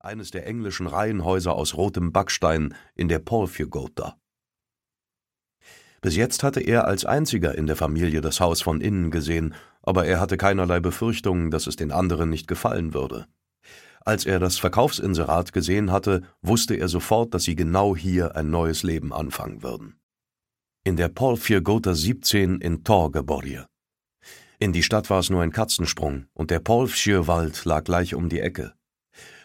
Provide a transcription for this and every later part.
eines der englischen Reihenhäuser aus rotem Backstein in der Polfjogota. Bis jetzt hatte er als einziger in der Familie das Haus von innen gesehen, aber er hatte keinerlei Befürchtungen, dass es den anderen nicht gefallen würde. Als er das Verkaufsinserat gesehen hatte, wusste er sofort, dass sie genau hier ein neues Leben anfangen würden. In der Polfjogota 17 in Torgeborje. In die Stadt war es nur ein Katzensprung, und der Polfsjö-Wald lag gleich um die Ecke.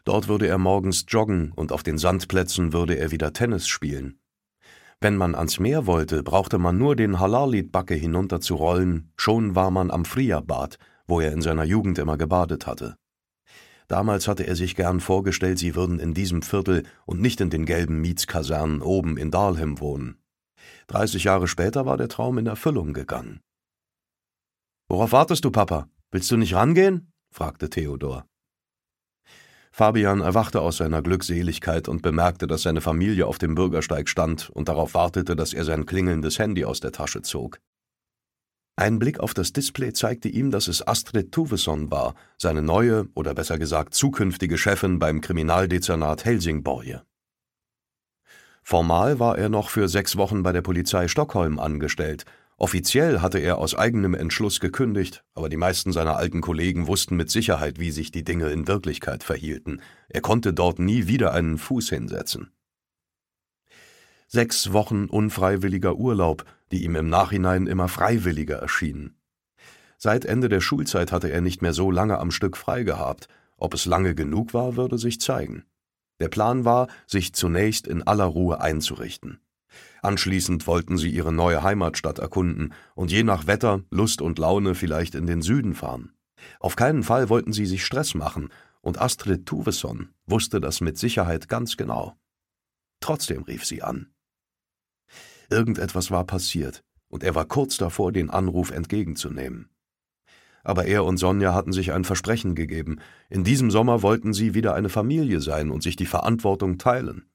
Dort würde er morgens joggen und auf den Sandplätzen würde er wieder Tennis spielen. Wenn man ans Meer wollte, brauchte man nur den Halalid-Backe hinunterzurollen, schon war man am Friabad, wo er in seiner Jugend immer gebadet hatte. Damals hatte er sich gern vorgestellt, sie würden in diesem Viertel und nicht in den gelben Mietskasernen oben in Dahlhem wohnen. Dreißig Jahre später war der Traum in Erfüllung gegangen. Worauf wartest du, Papa? Willst du nicht rangehen? fragte Theodor. Fabian erwachte aus seiner Glückseligkeit und bemerkte, dass seine Familie auf dem Bürgersteig stand und darauf wartete, dass er sein klingelndes Handy aus der Tasche zog. Ein Blick auf das Display zeigte ihm, dass es Astrid Tuvesson war, seine neue oder besser gesagt zukünftige Chefin beim Kriminaldezernat Helsingborje. Formal war er noch für sechs Wochen bei der Polizei Stockholm angestellt, Offiziell hatte er aus eigenem Entschluss gekündigt, aber die meisten seiner alten Kollegen wussten mit Sicherheit, wie sich die Dinge in Wirklichkeit verhielten. Er konnte dort nie wieder einen Fuß hinsetzen. Sechs Wochen unfreiwilliger Urlaub, die ihm im Nachhinein immer freiwilliger erschienen. Seit Ende der Schulzeit hatte er nicht mehr so lange am Stück frei gehabt. Ob es lange genug war, würde sich zeigen. Der Plan war, sich zunächst in aller Ruhe einzurichten. Anschließend wollten sie ihre neue Heimatstadt erkunden und je nach Wetter, Lust und Laune vielleicht in den Süden fahren. Auf keinen Fall wollten sie sich Stress machen, und Astrid Tuvesson wusste das mit Sicherheit ganz genau. Trotzdem rief sie an. Irgendetwas war passiert, und er war kurz davor, den Anruf entgegenzunehmen. Aber er und Sonja hatten sich ein Versprechen gegeben. In diesem Sommer wollten sie wieder eine Familie sein und sich die Verantwortung teilen.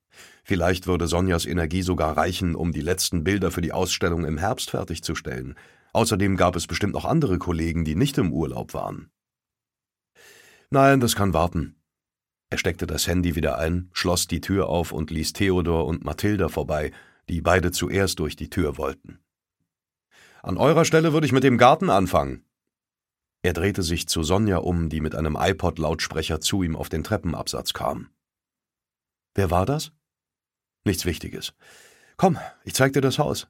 Vielleicht würde Sonjas Energie sogar reichen, um die letzten Bilder für die Ausstellung im Herbst fertigzustellen. Außerdem gab es bestimmt noch andere Kollegen, die nicht im Urlaub waren. Nein, das kann warten. Er steckte das Handy wieder ein, schloss die Tür auf und ließ Theodor und Mathilda vorbei, die beide zuerst durch die Tür wollten. An eurer Stelle würde ich mit dem Garten anfangen. Er drehte sich zu Sonja um, die mit einem iPod-Lautsprecher zu ihm auf den Treppenabsatz kam. Wer war das? Nichts Wichtiges. Komm, ich zeig dir das Haus.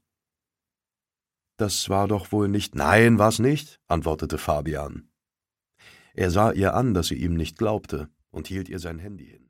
Das war doch wohl nicht. Nein, war's nicht, antwortete Fabian. Er sah ihr an, dass sie ihm nicht glaubte, und hielt ihr sein Handy hin.